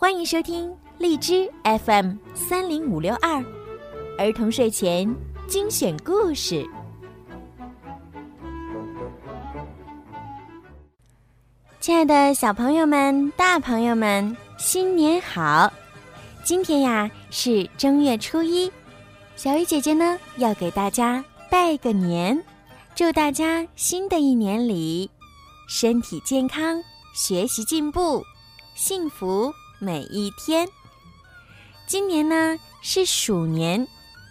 欢迎收听荔枝 FM 三零五六二儿童睡前精选故事。亲爱的小朋友们、大朋友们，新年好！今天呀是正月初一，小鱼姐姐呢要给大家拜个年，祝大家新的一年里身体健康、学习进步、幸福。每一天，今年呢是鼠年，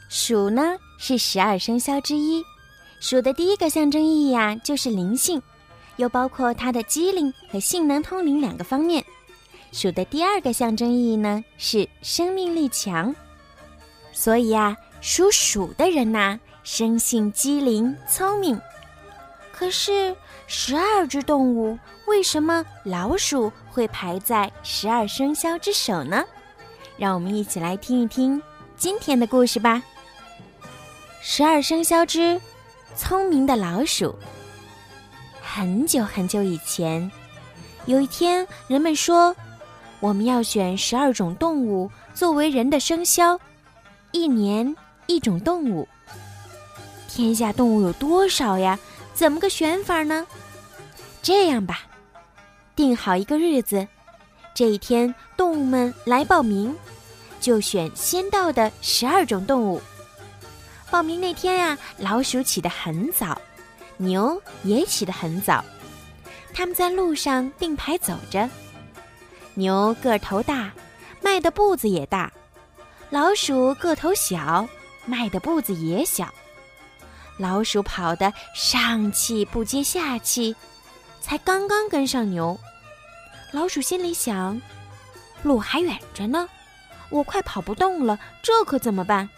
鼠呢是十二生肖之一。鼠的第一个象征意义呀，就是灵性，又包括它的机灵和性能通灵两个方面。鼠的第二个象征意义呢，是生命力强。所以呀，属鼠的人呐，生性机灵聪明。可是，十二只动物为什么老鼠会排在十二生肖之首呢？让我们一起来听一听今天的故事吧。十二生肖之聪明的老鼠。很久很久以前，有一天，人们说我们要选十二种动物作为人的生肖，一年一种动物。天下动物有多少呀？怎么个选法呢？这样吧，定好一个日子，这一天动物们来报名，就选先到的十二种动物。报名那天呀，老鼠起得很早，牛也起得很早，他们在路上并排走着。牛个头大，迈的步子也大；老鼠个头小，迈的步子也小。老鼠跑得上气不接下气，才刚刚跟上牛。老鼠心里想：路还远着呢，我快跑不动了，这可怎么办？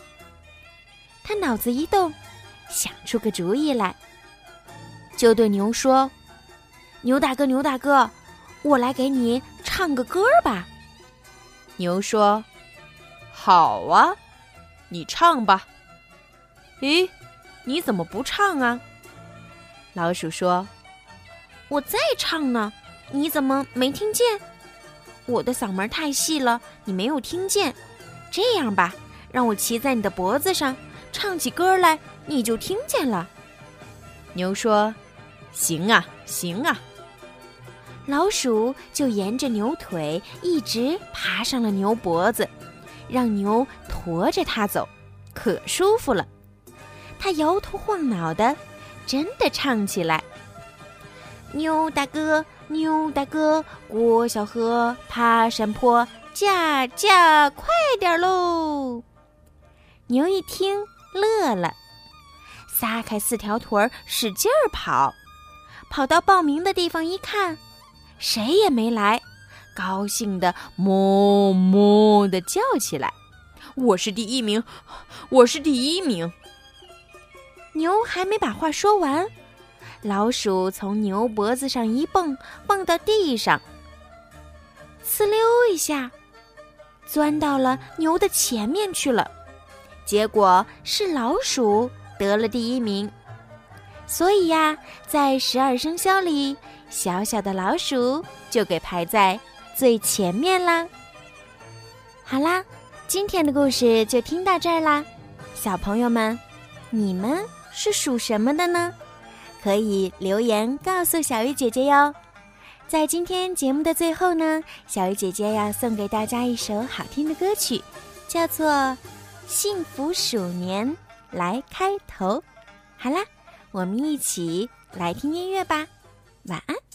他脑子一动，想出个主意来，就对牛说：“牛大哥，牛大哥，我来给你唱个歌吧。”牛说：“好啊，你唱吧。”咦？你怎么不唱啊？老鼠说：“我在唱呢，你怎么没听见？我的嗓门太细了，你没有听见。这样吧，让我骑在你的脖子上，唱起歌来，你就听见了。”牛说：“行啊，行啊。”老鼠就沿着牛腿一直爬上了牛脖子，让牛驮着它走，可舒服了。他摇头晃脑的，真的唱起来：“牛大哥，牛大哥，过小河，爬山坡，驾驾，快点喽！”牛一听乐了，撒开四条腿儿，使劲儿跑。跑到报名的地方一看，谁也没来，高兴的哞哞的叫起来：“我是第一名，我是第一名！”牛还没把话说完，老鼠从牛脖子上一蹦，蹦到地上，呲溜一下，钻到了牛的前面去了。结果是老鼠得了第一名。所以呀，在十二生肖里，小小的老鼠就给排在最前面啦。好啦，今天的故事就听到这儿啦，小朋友们，你们。是属什么的呢？可以留言告诉小鱼姐姐哟。在今天节目的最后呢，小鱼姐姐要送给大家一首好听的歌曲，叫做《幸福鼠年来开头》。好啦，我们一起来听音乐吧。晚安。